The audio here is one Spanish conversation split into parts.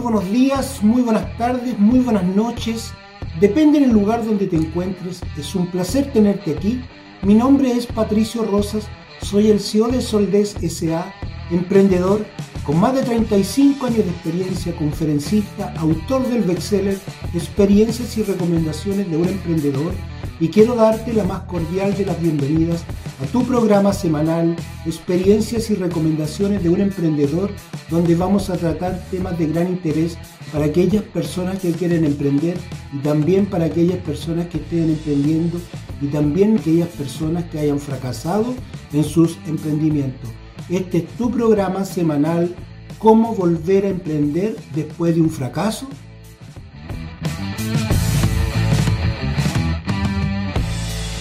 buenos días, muy buenas tardes, muy buenas noches. Depende del lugar donde te encuentres. Es un placer tenerte aquí. Mi nombre es Patricio Rosas. Soy el CEO de Soldes SA, emprendedor con más de 35 años de experiencia, conferencista, autor del bestseller Experiencias y recomendaciones de un emprendedor y quiero darte la más cordial de las bienvenidas a tu programa semanal Experiencias y recomendaciones de un emprendedor donde vamos a tratar temas de gran interés para aquellas personas que quieren emprender y también para aquellas personas que estén emprendiendo y también aquellas personas que hayan fracasado en sus emprendimientos. Este es tu programa semanal Cómo volver a emprender después de un fracaso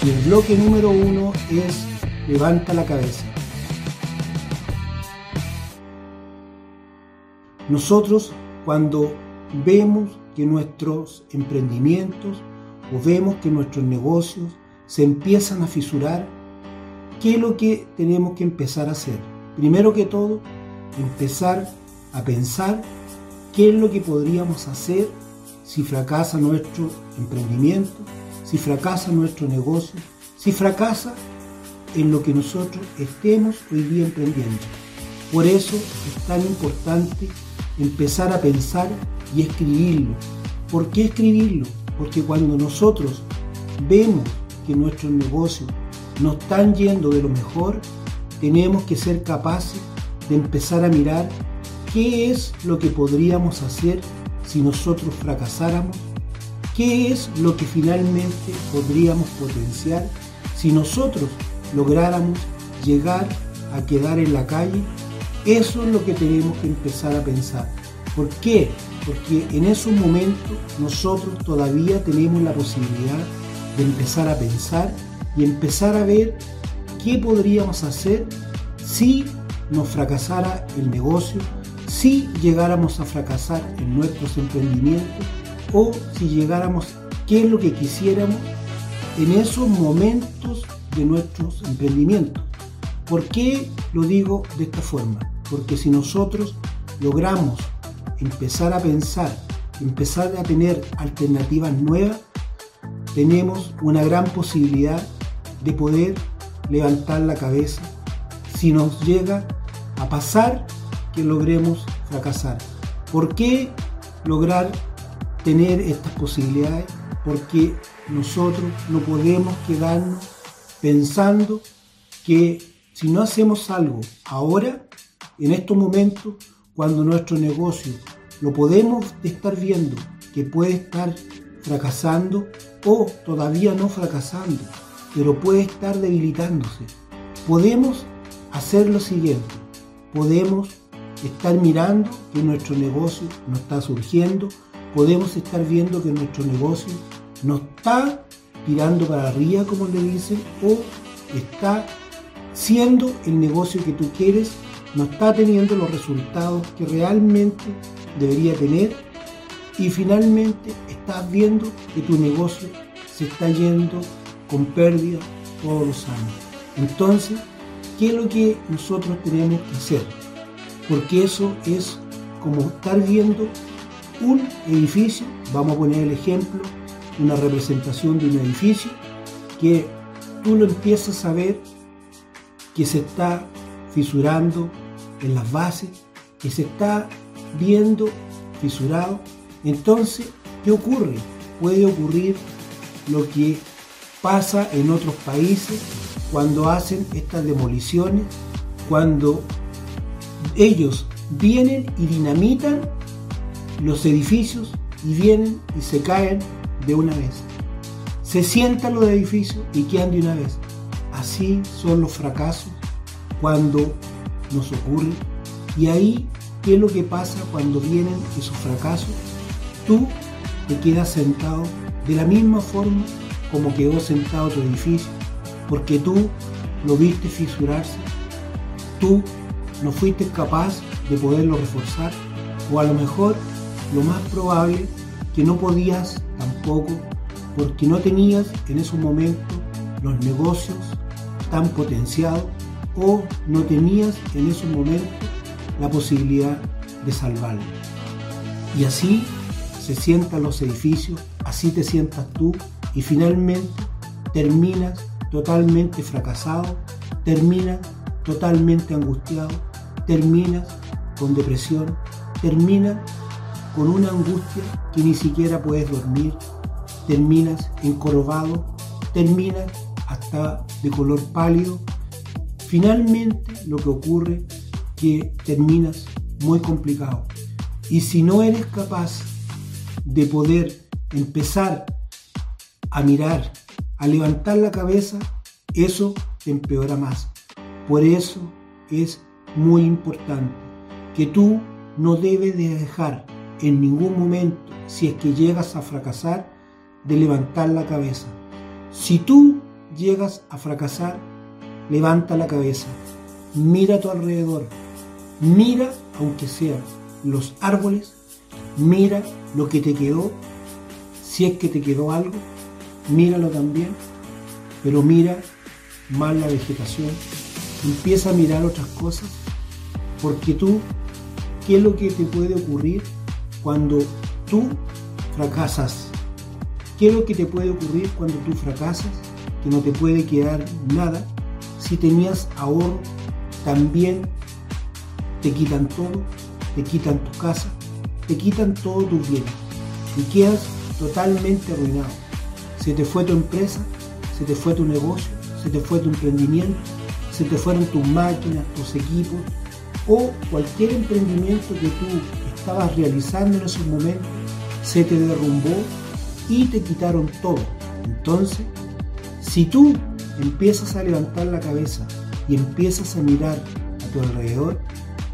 El bloque número uno es levanta la cabeza. Nosotros cuando vemos que nuestros emprendimientos o vemos que nuestros negocios se empiezan a fisurar, ¿qué es lo que tenemos que empezar a hacer? Primero que todo, empezar a pensar qué es lo que podríamos hacer si fracasa nuestro emprendimiento, si fracasa nuestro negocio, si fracasa en lo que nosotros estemos hoy día emprendiendo. Por eso es tan importante empezar a pensar y escribirlo. ¿Por qué escribirlo? Porque cuando nosotros vemos que nuestros negocios no están yendo de lo mejor, tenemos que ser capaces de empezar a mirar qué es lo que podríamos hacer si nosotros fracasáramos ¿Qué es lo que finalmente podríamos potenciar si nosotros lográramos llegar a quedar en la calle? Eso es lo que tenemos que empezar a pensar. ¿Por qué? Porque en esos momentos nosotros todavía tenemos la posibilidad de empezar a pensar y empezar a ver qué podríamos hacer si nos fracasara el negocio, si llegáramos a fracasar en nuestros emprendimientos o si llegáramos, qué es lo que quisiéramos en esos momentos de nuestros emprendimientos. ¿Por qué lo digo de esta forma? Porque si nosotros logramos empezar a pensar, empezar a tener alternativas nuevas, tenemos una gran posibilidad de poder levantar la cabeza si nos llega a pasar que logremos fracasar. ¿Por qué lograr tener estas posibilidades porque nosotros no podemos quedarnos pensando que si no hacemos algo ahora, en estos momentos, cuando nuestro negocio lo podemos estar viendo que puede estar fracasando o todavía no fracasando, pero puede estar debilitándose, podemos hacer lo siguiente, podemos estar mirando que nuestro negocio no está surgiendo, podemos estar viendo que nuestro negocio no está tirando para arriba, como le dicen, o está siendo el negocio que tú quieres, no está teniendo los resultados que realmente debería tener y finalmente estás viendo que tu negocio se está yendo con pérdida todos los años. Entonces, ¿qué es lo que nosotros tenemos que hacer? Porque eso es como estar viendo un edificio, vamos a poner el ejemplo, una representación de un edificio, que tú lo empiezas a ver que se está fisurando en las bases, que se está viendo fisurado. Entonces, ¿qué ocurre? Puede ocurrir lo que pasa en otros países cuando hacen estas demoliciones, cuando ellos vienen y dinamitan los edificios y vienen y se caen de una vez. Se sientan los edificios y quedan de una vez. Así son los fracasos cuando nos ocurren. Y ahí, ¿qué es lo que pasa cuando vienen esos fracasos? Tú te quedas sentado de la misma forma como quedó sentado tu edificio, porque tú lo viste fisurarse, tú no fuiste capaz de poderlo reforzar, o a lo mejor lo más probable que no podías tampoco porque no tenías en esos momentos los negocios tan potenciados o no tenías en esos momentos la posibilidad de salvarlo. Y así se sientan los edificios, así te sientas tú y finalmente terminas totalmente fracasado, terminas totalmente angustiado, terminas con depresión, terminas con una angustia que ni siquiera puedes dormir, terminas encorvado, terminas hasta de color pálido. Finalmente lo que ocurre que terminas muy complicado. Y si no eres capaz de poder empezar a mirar, a levantar la cabeza, eso te empeora más. Por eso es muy importante que tú no debes de dejar en ningún momento, si es que llegas a fracasar, de levantar la cabeza. Si tú llegas a fracasar, levanta la cabeza, mira a tu alrededor, mira, aunque sean los árboles, mira lo que te quedó, si es que te quedó algo, míralo también, pero mira más la vegetación, empieza a mirar otras cosas, porque tú, ¿qué es lo que te puede ocurrir cuando tú fracasas? ¿Qué es lo que te puede ocurrir cuando tú fracasas? Que no te puede quedar nada. Si tenías ahorro, también te quitan todo, te quitan tu casa, te quitan todo tus bienes y quedas totalmente arruinado. Se te fue tu empresa, se te fue tu negocio, se te fue tu emprendimiento, se te fueron tus máquinas, tus equipos o cualquier emprendimiento que tú estabas realizando en esos momentos, se te derrumbó y te quitaron todo. Entonces, si tú empiezas a levantar la cabeza y empiezas a mirar a tu alrededor,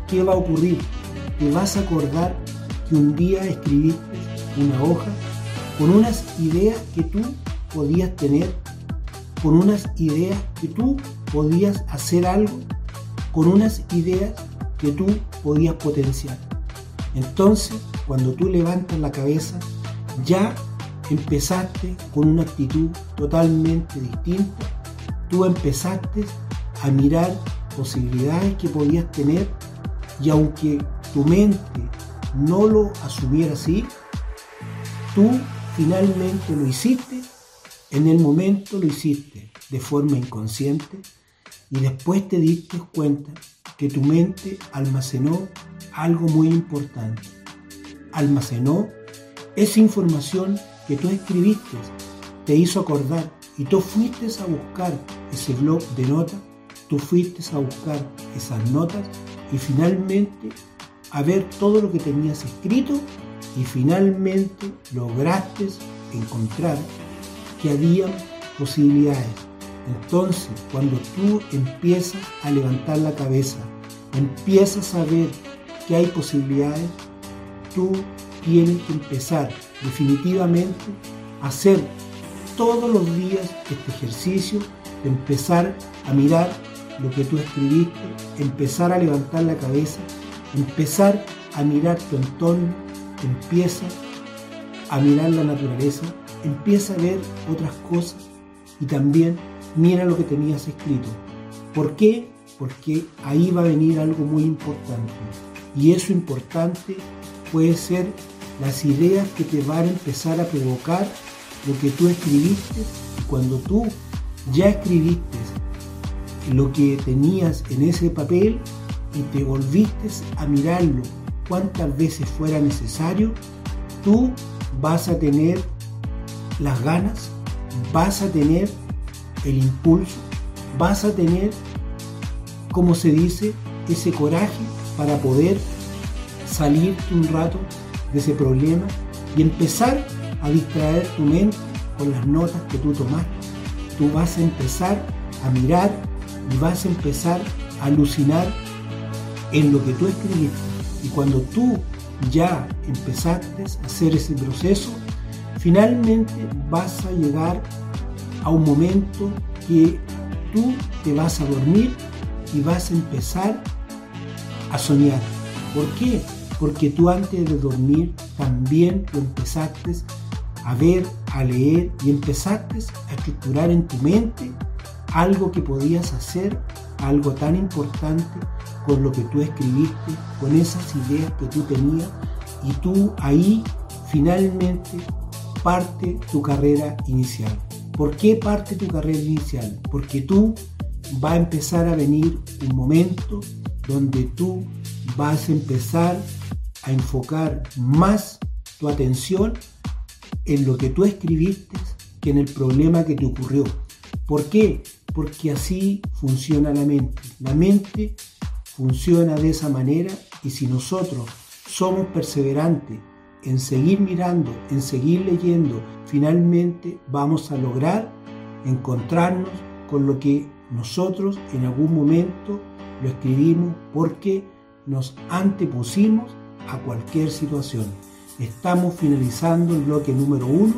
¿qué va a ocurrir? Te vas a acordar que un día escribiste una hoja con unas ideas que tú podías tener, con unas ideas que tú podías hacer algo, con unas ideas que tú podías potenciar. Entonces, cuando tú levantas la cabeza, ya empezaste con una actitud totalmente distinta. Tú empezaste a mirar posibilidades que podías tener y aunque tu mente no lo asumiera así, tú finalmente lo hiciste, en el momento lo hiciste de forma inconsciente y después te diste cuenta que tu mente almacenó algo muy importante. Almacenó esa información que tú escribiste, te hizo acordar y tú fuiste a buscar ese blog de notas, tú fuiste a buscar esas notas y finalmente a ver todo lo que tenías escrito y finalmente lograste encontrar que había posibilidades. Entonces, cuando tú empiezas a levantar la cabeza, empiezas a ver que hay posibilidades, tú tienes que empezar definitivamente a hacer todos los días este ejercicio de empezar a mirar lo que tú escribiste, empezar a levantar la cabeza, empezar a mirar tu entorno, empieza a mirar la naturaleza, empieza a ver otras cosas y también mira lo que tenías escrito. ¿Por qué? Porque ahí va a venir algo muy importante. Y eso importante puede ser las ideas que te van a empezar a provocar lo que tú escribiste cuando tú ya escribiste lo que tenías en ese papel y te volviste a mirarlo cuantas veces fuera necesario, tú vas a tener las ganas, vas a tener el impulso, vas a tener, como se dice, ese coraje para poder salirte un rato de ese problema y empezar a distraer tu mente con las notas que tú tomaste. Tú vas a empezar a mirar y vas a empezar a alucinar en lo que tú escribiste. Y cuando tú ya empezaste a hacer ese proceso, finalmente vas a llegar a un momento que tú te vas a dormir y vas a empezar a soñar. ¿Por qué? porque tú antes de dormir también lo empezaste a ver, a leer y empezaste a estructurar en tu mente algo que podías hacer, algo tan importante con lo que tú escribiste, con esas ideas que tú tenías y tú ahí finalmente parte tu carrera inicial. ¿Por qué parte tu carrera inicial? Porque tú va a empezar a venir un momento donde tú vas a empezar a enfocar más tu atención en lo que tú escribiste que en el problema que te ocurrió. ¿Por qué? Porque así funciona la mente. La mente funciona de esa manera y si nosotros somos perseverantes en seguir mirando, en seguir leyendo, finalmente vamos a lograr encontrarnos con lo que nosotros en algún momento lo escribimos porque nos antepusimos a cualquier situación. Estamos finalizando el bloque número uno.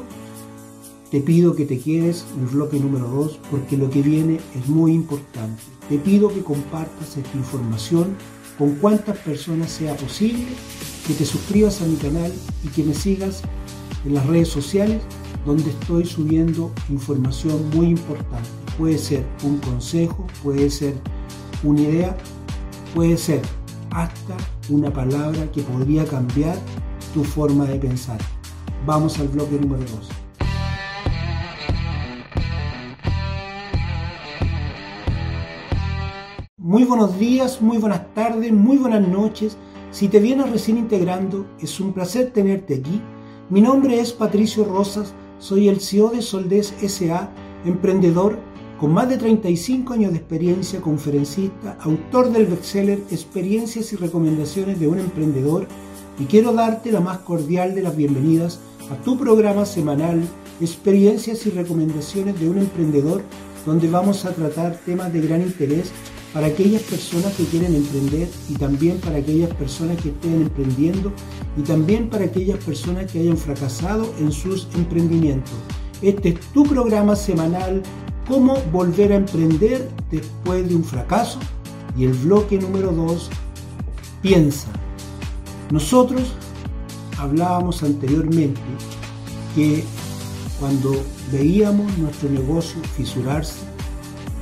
Te pido que te quedes en el bloque número dos porque lo que viene es muy importante. Te pido que compartas esta información con cuantas personas sea posible, que te suscribas a mi canal y que me sigas en las redes sociales donde estoy subiendo información muy importante. Puede ser un consejo, puede ser una idea, puede ser hasta una palabra que podría cambiar tu forma de pensar. Vamos al bloque número 2. Muy buenos días, muy buenas tardes, muy buenas noches. Si te vienes recién integrando, es un placer tenerte aquí. Mi nombre es Patricio Rosas soy el CEO de Soldés SA, emprendedor con más de 35 años de experiencia, conferencista, autor del bestseller Experiencias y recomendaciones de un emprendedor y quiero darte la más cordial de las bienvenidas a tu programa semanal Experiencias y recomendaciones de un emprendedor donde vamos a tratar temas de gran interés para aquellas personas que quieren emprender y también para aquellas personas que estén emprendiendo y también para aquellas personas que hayan fracasado en sus emprendimientos. Este es tu programa semanal, cómo volver a emprender después de un fracaso. Y el bloque número 2, piensa. Nosotros hablábamos anteriormente que cuando veíamos nuestro negocio fisurarse,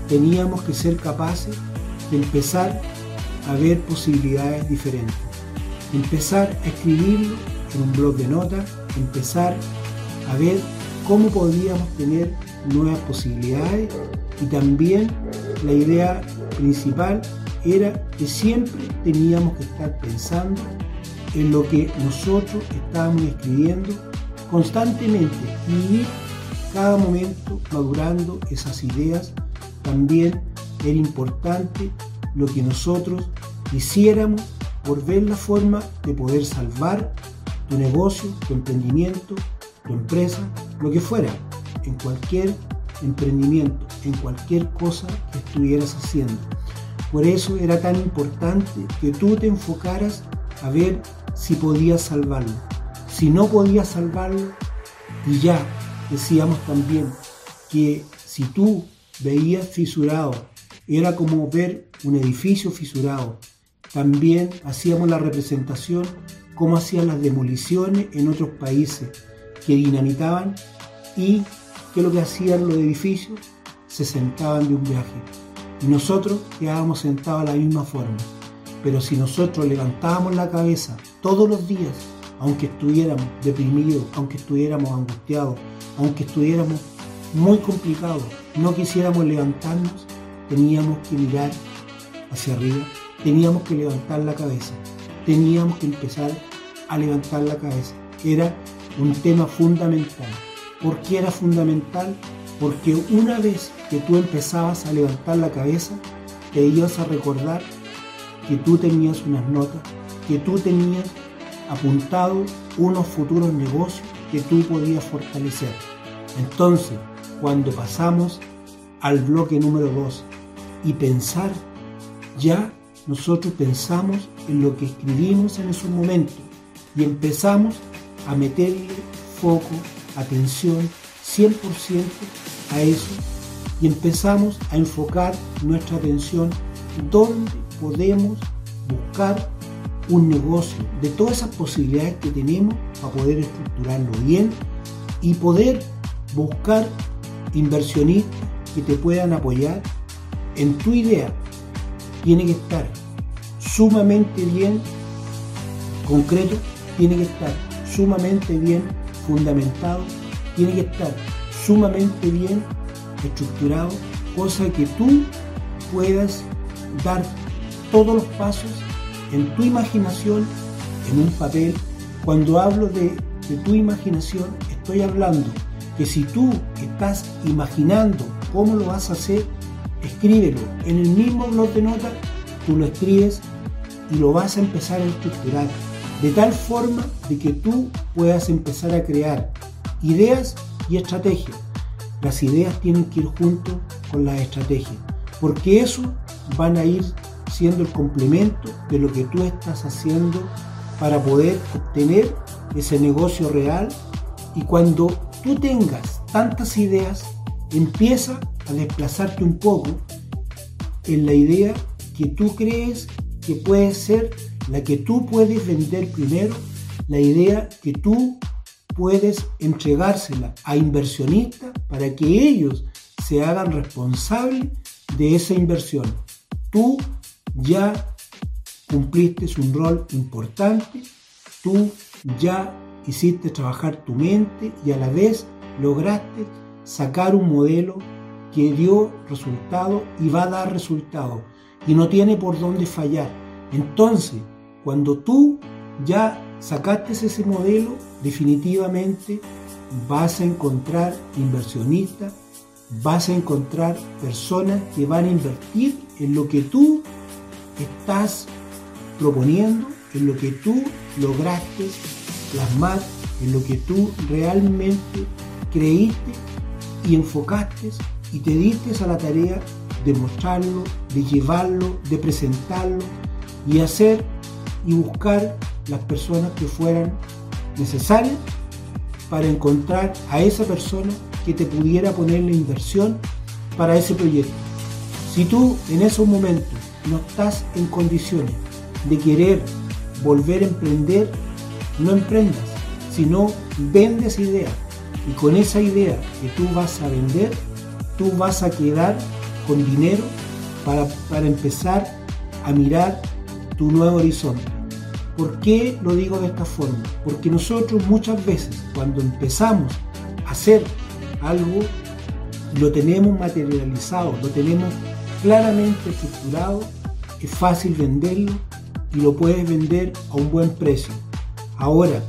teníamos que ser capaces empezar a ver posibilidades diferentes. Empezar a escribirlo en un blog de notas, empezar a ver cómo podíamos tener nuevas posibilidades y también la idea principal era que siempre teníamos que estar pensando en lo que nosotros estábamos escribiendo constantemente y cada momento madurando esas ideas también era importante lo que nosotros hiciéramos por ver la forma de poder salvar tu negocio, tu emprendimiento, tu empresa, lo que fuera, en cualquier emprendimiento, en cualquier cosa que estuvieras haciendo. Por eso era tan importante que tú te enfocaras a ver si podías salvarlo. Si no podías salvarlo, y ya decíamos también que si tú veías fisurado era como ver un edificio fisurado. También hacíamos la representación como hacían las demoliciones en otros países que dinamitaban y que lo que hacían los edificios se sentaban de un viaje. Y nosotros quedábamos sentados de la misma forma. Pero si nosotros levantábamos la cabeza todos los días, aunque estuviéramos deprimidos, aunque estuviéramos angustiados, aunque estuviéramos muy complicados, no quisiéramos levantarnos, teníamos que mirar hacia arriba, teníamos que levantar la cabeza, teníamos que empezar a levantar la cabeza. Era un tema fundamental. ¿Por qué era fundamental? Porque una vez que tú empezabas a levantar la cabeza, te ibas a recordar que tú tenías unas notas, que tú tenías apuntado unos futuros negocios que tú podías fortalecer. Entonces, cuando pasamos al bloque número 2, y pensar, ya nosotros pensamos en lo que escribimos en esos momentos y empezamos a meterle foco, atención 100% a eso y empezamos a enfocar nuestra atención donde podemos buscar un negocio, de todas esas posibilidades que tenemos para poder estructurarlo bien y poder buscar inversionistas que te puedan apoyar en tu idea tiene que estar sumamente bien concreto, tiene que estar sumamente bien fundamentado, tiene que estar sumamente bien estructurado, cosa que tú puedas dar todos los pasos en tu imaginación, en un papel. Cuando hablo de, de tu imaginación, estoy hablando que si tú estás imaginando cómo lo vas a hacer, escríbelo en el mismo blog de notas, tú lo escribes y lo vas a empezar a estructurar de tal forma de que tú puedas empezar a crear ideas y estrategias. Las ideas tienen que ir junto con las estrategias, porque eso van a ir siendo el complemento de lo que tú estás haciendo para poder obtener ese negocio real y cuando tú tengas tantas ideas, empieza a desplazarte un poco en la idea que tú crees que puede ser la que tú puedes vender primero, la idea que tú puedes entregársela a inversionistas para que ellos se hagan responsables de esa inversión. Tú ya cumpliste un rol importante, tú ya hiciste trabajar tu mente y a la vez lograste sacar un modelo que dio resultado y va a dar resultado y no tiene por dónde fallar. Entonces, cuando tú ya sacaste ese modelo, definitivamente vas a encontrar inversionistas, vas a encontrar personas que van a invertir en lo que tú estás proponiendo, en lo que tú lograste plasmar, en lo que tú realmente creíste y enfocaste y te diste a la tarea de mostrarlo, de llevarlo, de presentarlo y hacer y buscar las personas que fueran necesarias para encontrar a esa persona que te pudiera poner la inversión para ese proyecto. Si tú en esos momentos no estás en condiciones de querer volver a emprender, no emprendas, sino vendes idea. Y con esa idea que tú vas a vender, tú vas a quedar con dinero para, para empezar a mirar tu nuevo horizonte. ¿Por qué lo digo de esta forma? Porque nosotros muchas veces cuando empezamos a hacer algo, lo tenemos materializado, lo tenemos claramente estructurado, es fácil venderlo y lo puedes vender a un buen precio. Ahora,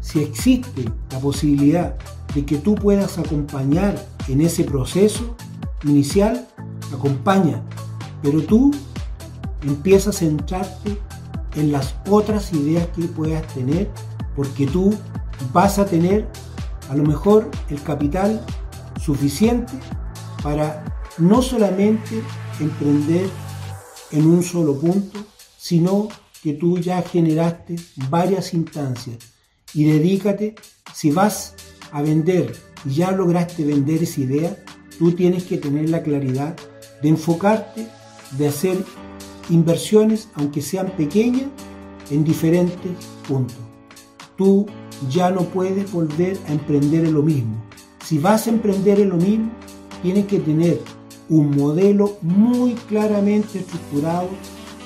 si existe la posibilidad de que tú puedas acompañar en ese proceso inicial, acompaña, pero tú empiezas a centrarte en las otras ideas que puedas tener, porque tú vas a tener a lo mejor el capital suficiente para no solamente emprender en un solo punto, sino que tú ya generaste varias instancias. Y dedícate, si vas a vender y ya lograste vender esa idea, tú tienes que tener la claridad de enfocarte, de hacer inversiones, aunque sean pequeñas, en diferentes puntos. Tú ya no puedes volver a emprender en lo mismo. Si vas a emprender en lo mismo, tienes que tener un modelo muy claramente estructurado.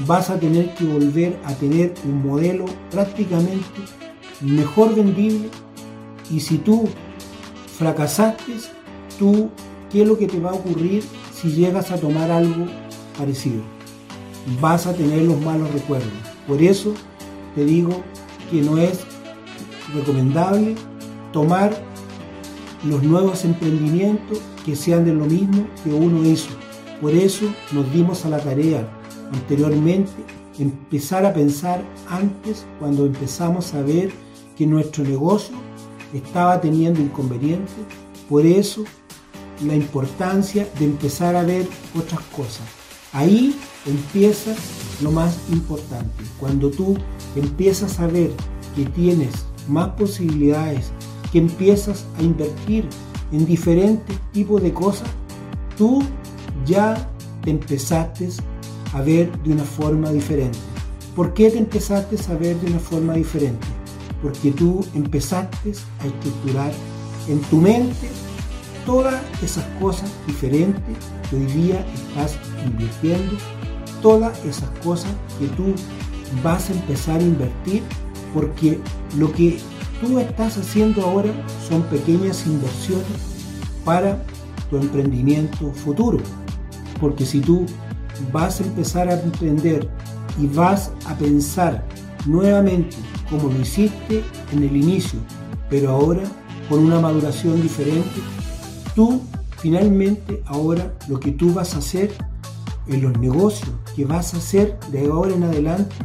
Vas a tener que volver a tener un modelo prácticamente mejor vendible. Y si tú fracasaste, tú, ¿qué es lo que te va a ocurrir si llegas a tomar algo parecido? vas a tener los malos recuerdos. Por eso te digo que no es recomendable tomar los nuevos emprendimientos que sean de lo mismo que uno hizo. Por eso nos dimos a la tarea anteriormente empezar a pensar antes cuando empezamos a ver que nuestro negocio estaba teniendo inconvenientes. Por eso la importancia de empezar a ver otras cosas. Ahí empieza lo más importante. Cuando tú empiezas a ver que tienes más posibilidades, que empiezas a invertir en diferentes tipos de cosas, tú ya te empezaste a ver de una forma diferente. ¿Por qué te empezaste a ver de una forma diferente? Porque tú empezaste a estructurar en tu mente todas esas cosas diferentes que hoy día estás invirtiendo todas esas cosas que tú vas a empezar a invertir porque lo que tú estás haciendo ahora son pequeñas inversiones para tu emprendimiento futuro. Porque si tú vas a empezar a emprender y vas a pensar nuevamente como lo hiciste en el inicio, pero ahora con una maduración diferente, tú finalmente ahora lo que tú vas a hacer en los negocios que vas a hacer de ahora en adelante,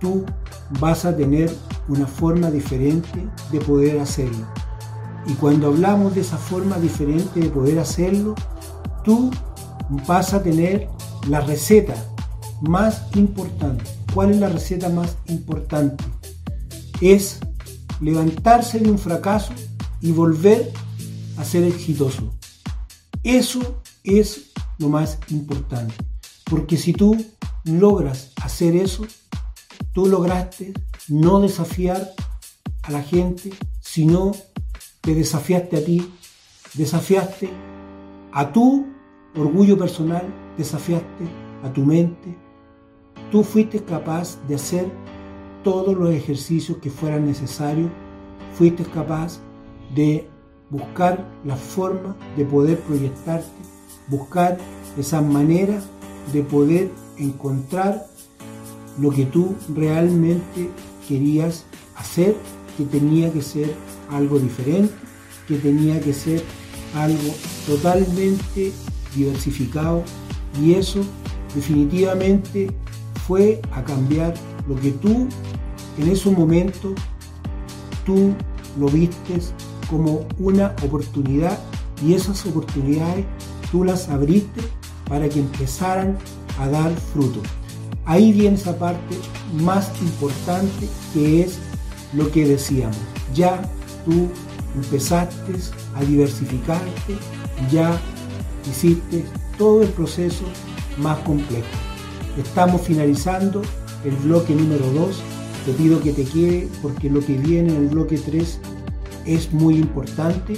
tú vas a tener una forma diferente de poder hacerlo. Y cuando hablamos de esa forma diferente de poder hacerlo, tú vas a tener la receta más importante. ¿Cuál es la receta más importante? Es levantarse de un fracaso y volver a ser exitoso. Eso es lo más importante. Porque si tú logras hacer eso, tú lograste no desafiar a la gente, sino te desafiaste a ti, desafiaste a tu orgullo personal, desafiaste a tu mente. Tú fuiste capaz de hacer todos los ejercicios que fueran necesarios, fuiste capaz de buscar la forma de poder proyectarte, buscar esa manera de poder encontrar lo que tú realmente querías hacer, que tenía que ser algo diferente, que tenía que ser algo totalmente diversificado. Y eso definitivamente fue a cambiar lo que tú en ese momento tú lo vistes como una oportunidad y esas oportunidades tú las abriste para que empezaran a dar fruto. Ahí viene esa parte más importante que es lo que decíamos. Ya tú empezaste a diversificarte, ya hiciste todo el proceso más complejo. Estamos finalizando el bloque número 2. Te pido que te quede porque lo que viene en el bloque 3 es muy importante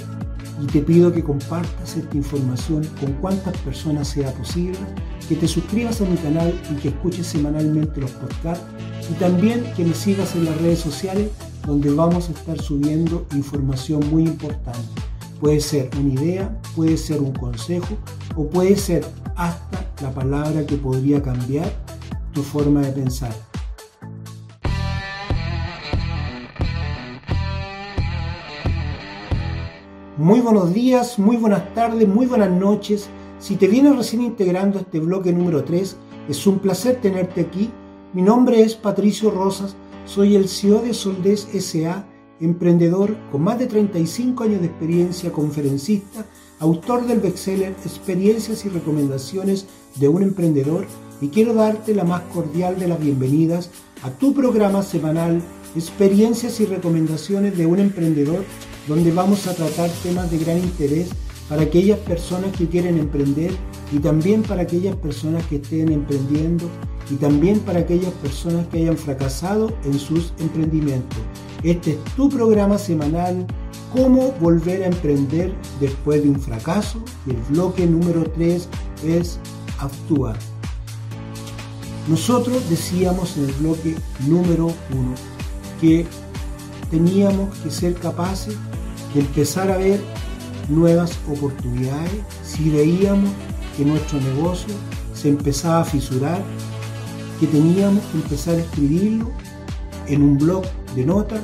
y te pido que compartas esta información con cuantas personas sea posible, que te suscribas a mi canal y que escuches semanalmente los podcasts y también que me sigas en las redes sociales donde vamos a estar subiendo información muy importante. Puede ser una idea, puede ser un consejo o puede ser hasta la palabra que podría cambiar tu forma de pensar. Muy buenos días, muy buenas tardes, muy buenas noches. Si te vienes recién integrando a este bloque número 3, es un placer tenerte aquí. Mi nombre es Patricio Rosas, soy el CEO de Soldés SA, emprendedor con más de 35 años de experiencia, conferencista, autor del bestseller Experiencias y Recomendaciones de un Emprendedor y quiero darte la más cordial de las bienvenidas a tu programa semanal Experiencias y Recomendaciones de un Emprendedor donde vamos a tratar temas de gran interés para aquellas personas que quieren emprender y también para aquellas personas que estén emprendiendo y también para aquellas personas que hayan fracasado en sus emprendimientos. Este es tu programa semanal, cómo volver a emprender después de un fracaso el bloque número 3 es actuar. Nosotros decíamos en el bloque número 1 que teníamos que ser capaces de empezar a ver nuevas oportunidades si veíamos que nuestro negocio se empezaba a fisurar, que teníamos que empezar a escribirlo en un blog de notas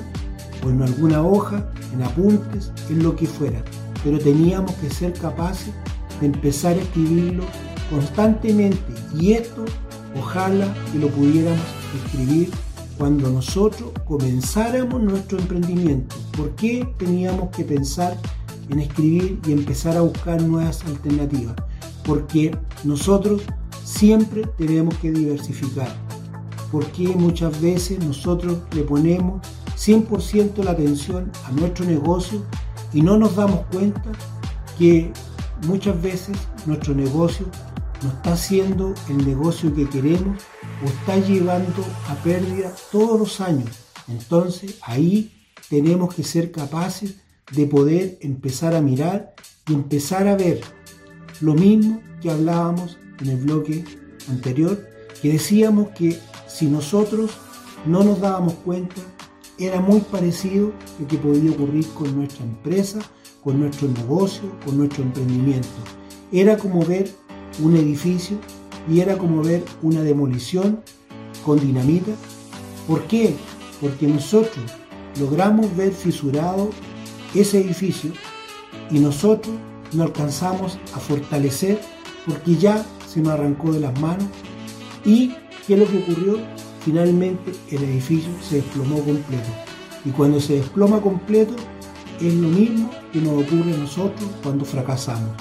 o en alguna hoja, en apuntes, en lo que fuera. Pero teníamos que ser capaces de empezar a escribirlo constantemente y esto ojalá que lo pudiéramos escribir cuando nosotros comenzáramos nuestro emprendimiento. ¿Por qué teníamos que pensar en escribir y empezar a buscar nuevas alternativas? Porque nosotros siempre tenemos que diversificar. Porque muchas veces nosotros le ponemos 100% la atención a nuestro negocio y no nos damos cuenta que muchas veces nuestro negocio no está haciendo el negocio que queremos o está llevando a pérdida todos los años. Entonces ahí tenemos que ser capaces de poder empezar a mirar y empezar a ver lo mismo que hablábamos en el bloque anterior, que decíamos que si nosotros no nos dábamos cuenta era muy parecido lo que podía ocurrir con nuestra empresa, con nuestro negocio, con nuestro emprendimiento. Era como ver un edificio y era como ver una demolición con dinamita. ¿Por qué? Porque nosotros logramos ver fisurado ese edificio y nosotros no alcanzamos a fortalecer porque ya se nos arrancó de las manos. ¿Y qué es lo que ocurrió? Finalmente el edificio se desplomó completo. Y cuando se desploma completo es lo mismo que nos ocurre a nosotros cuando fracasamos.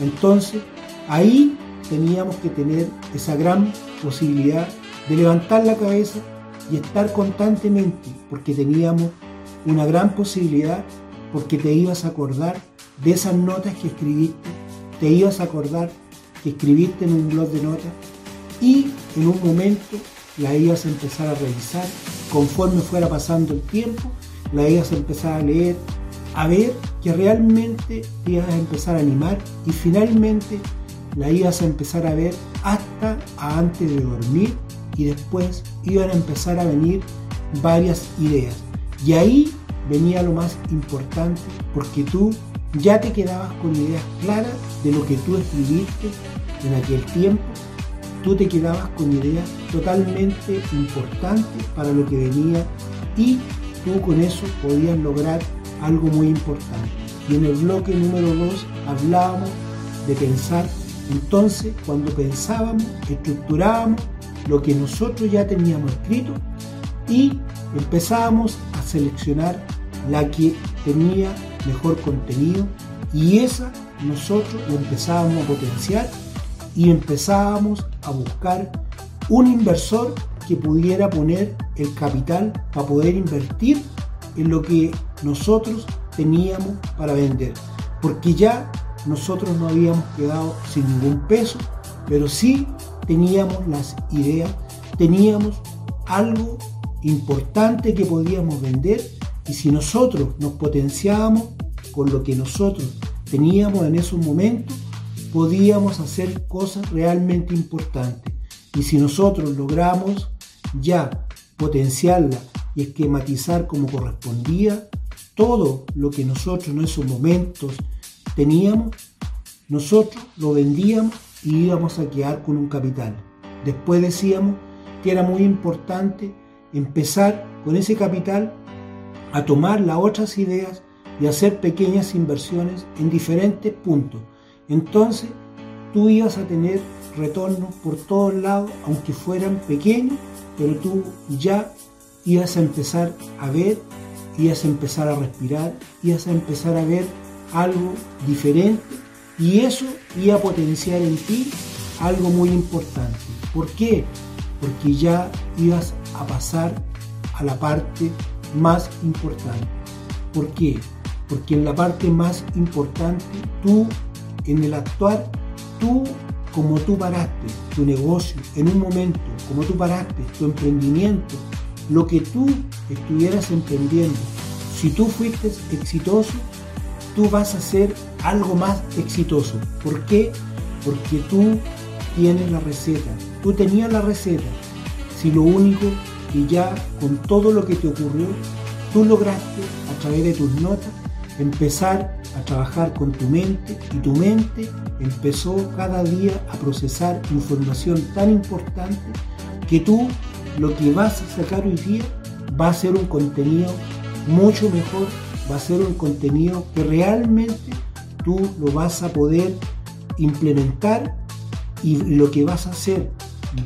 Entonces, ahí teníamos que tener esa gran posibilidad de levantar la cabeza y estar constantemente, porque teníamos una gran posibilidad, porque te ibas a acordar de esas notas que escribiste, te ibas a acordar que escribiste en un blog de notas y en un momento la ibas a empezar a revisar, conforme fuera pasando el tiempo, la ibas a empezar a leer, a ver que realmente te ibas a empezar a animar y finalmente la ibas a empezar a ver hasta antes de dormir y después iban a empezar a venir varias ideas. Y ahí venía lo más importante porque tú ya te quedabas con ideas claras de lo que tú escribiste en aquel tiempo. Tú te quedabas con ideas totalmente importantes para lo que venía y tú con eso podías lograr algo muy importante. Y en el bloque número 2 hablábamos de pensar. Entonces, cuando pensábamos, estructurábamos lo que nosotros ya teníamos escrito y empezábamos a seleccionar la que tenía mejor contenido y esa nosotros lo empezábamos a potenciar y empezábamos a buscar un inversor que pudiera poner el capital para poder invertir en lo que nosotros teníamos para vender. Porque ya nosotros no habíamos quedado sin ningún peso, pero sí teníamos las ideas, teníamos algo importante que podíamos vender y si nosotros nos potenciábamos con lo que nosotros teníamos en esos momentos, podíamos hacer cosas realmente importantes. Y si nosotros logramos ya potenciarla y esquematizar como correspondía todo lo que nosotros en esos momentos teníamos, nosotros lo vendíamos y íbamos a quedar con un capital. Después decíamos que era muy importante empezar con ese capital a tomar las otras ideas y hacer pequeñas inversiones en diferentes puntos. Entonces tú ibas a tener retornos por todos lados, aunque fueran pequeños, pero tú ya ibas a empezar a ver, ibas a empezar a respirar, ibas a empezar a ver algo diferente y eso iba a potenciar en ti algo muy importante. ¿Por qué? Porque ya ibas a pasar a la parte más importante. ¿Por qué? Porque en la parte más importante, tú, en el actuar, tú, como tú paraste tu negocio en un momento, como tú paraste tu emprendimiento, lo que tú estuvieras emprendiendo, si tú fuiste exitoso, tú vas a ser algo más exitoso. ¿Por qué? Porque tú tienes la receta. Tú tenías la receta. Si lo único que ya con todo lo que te ocurrió, tú lograste a través de tus notas empezar a trabajar con tu mente y tu mente empezó cada día a procesar información tan importante que tú lo que vas a sacar hoy día va a ser un contenido mucho mejor, va a ser un contenido que realmente tú lo vas a poder implementar y lo que vas a hacer,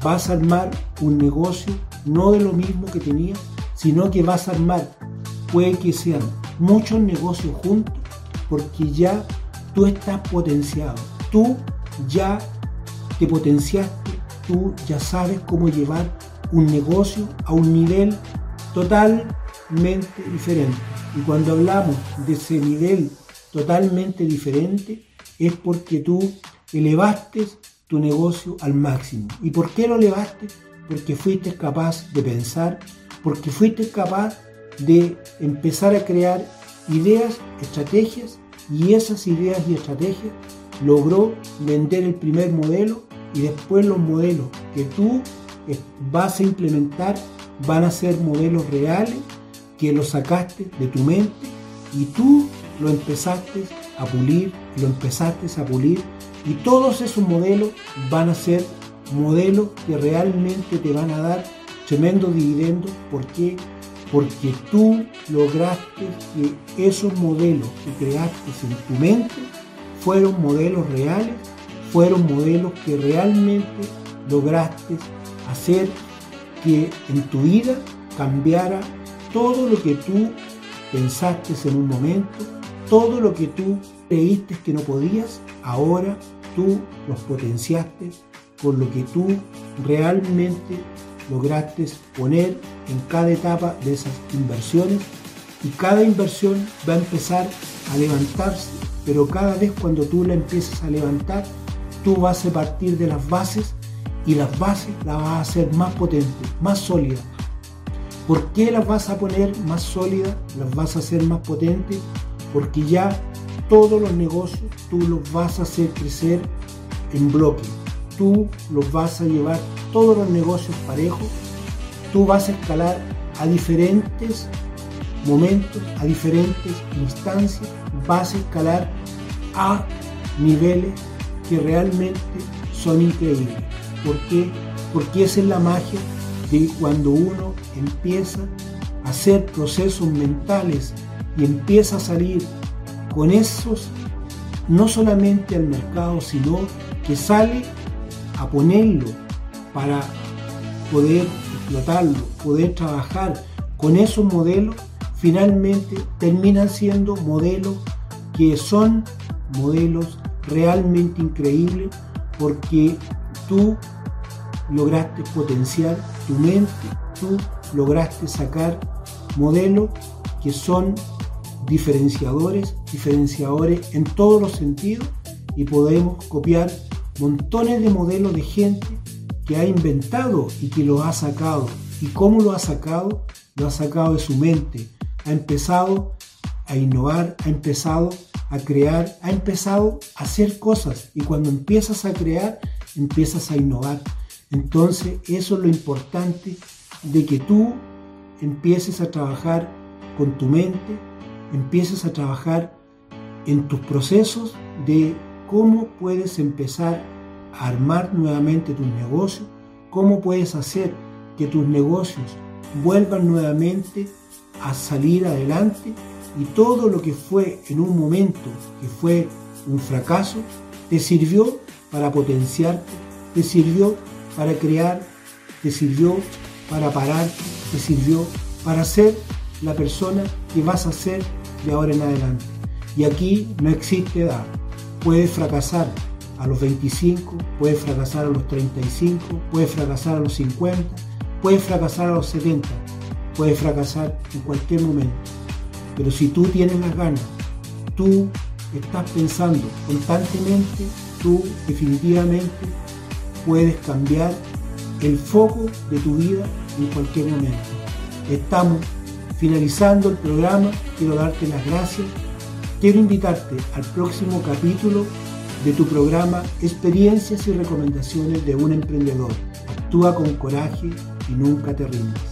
vas a armar un negocio no de lo mismo que tenías, sino que vas a armar, puede que sean muchos negocios juntos, porque ya tú estás potenciado, tú ya te potenciaste, tú ya sabes cómo llevar un negocio a un nivel totalmente diferente. Y cuando hablamos de ese nivel totalmente diferente, es porque tú elevaste tu negocio al máximo. ¿Y por qué lo elevaste? Porque fuiste capaz de pensar, porque fuiste capaz de empezar a crear ideas, estrategias, y esas ideas y estrategias logró vender el primer modelo y después los modelos que tú vas a implementar van a ser modelos reales que lo sacaste de tu mente y tú lo empezaste a pulir, lo empezaste a pulir y todos esos modelos van a ser modelos que realmente te van a dar tremendo dividendos. ¿Por qué? Porque tú lograste que esos modelos que creaste en tu mente fueron modelos reales, fueron modelos que realmente lograste hacer que en tu vida cambiara todo lo que tú pensaste en un momento, todo lo que tú creíste que no podías, ahora tú los potenciaste por lo que tú realmente lograste poner en cada etapa de esas inversiones y cada inversión va a empezar a levantarse, pero cada vez cuando tú la empieces a levantar, tú vas a partir de las bases y las bases las vas a hacer más potentes, más sólidas. ¿Por qué las vas a poner más sólidas? Las vas a hacer más potentes porque ya todos los negocios tú los vas a hacer crecer en bloque. Tú los vas a llevar todos los negocios parejos. Tú vas a escalar a diferentes momentos, a diferentes instancias. Vas a escalar a niveles que realmente son increíbles. ¿Por qué? Porque esa es la magia de cuando uno empieza a hacer procesos mentales y empieza a salir con esos, no solamente al mercado, sino que sale a ponerlo para poder explotarlo, poder trabajar con esos modelos, finalmente terminan siendo modelos que son modelos realmente increíbles porque tú lograste potenciar tu mente, tú lograste sacar modelos que son diferenciadores, diferenciadores en todos los sentidos y podemos copiar montones de modelos de gente que ha inventado y que lo ha sacado. ¿Y cómo lo ha sacado? Lo ha sacado de su mente. Ha empezado a innovar, ha empezado a crear, ha empezado a hacer cosas. Y cuando empiezas a crear, empiezas a innovar. Entonces, eso es lo importante de que tú empieces a trabajar con tu mente, empieces a trabajar en tus procesos de cómo puedes empezar a armar nuevamente tus negocios, cómo puedes hacer que tus negocios vuelvan nuevamente a salir adelante y todo lo que fue en un momento que fue un fracaso, te sirvió para potenciarte, te sirvió para crear, te sirvió para parar, te sirvió para ser la persona que vas a ser de ahora en adelante. Y aquí no existe edad. Puedes fracasar a los 25, puedes fracasar a los 35, puedes fracasar a los 50, puedes fracasar a los 70, puedes fracasar en cualquier momento. Pero si tú tienes las ganas, tú estás pensando constantemente, tú definitivamente puedes cambiar el foco de tu vida en cualquier momento. Estamos finalizando el programa, quiero darte las gracias. Quiero invitarte al próximo capítulo de tu programa Experiencias y Recomendaciones de un Emprendedor. Actúa con coraje y nunca te rindas.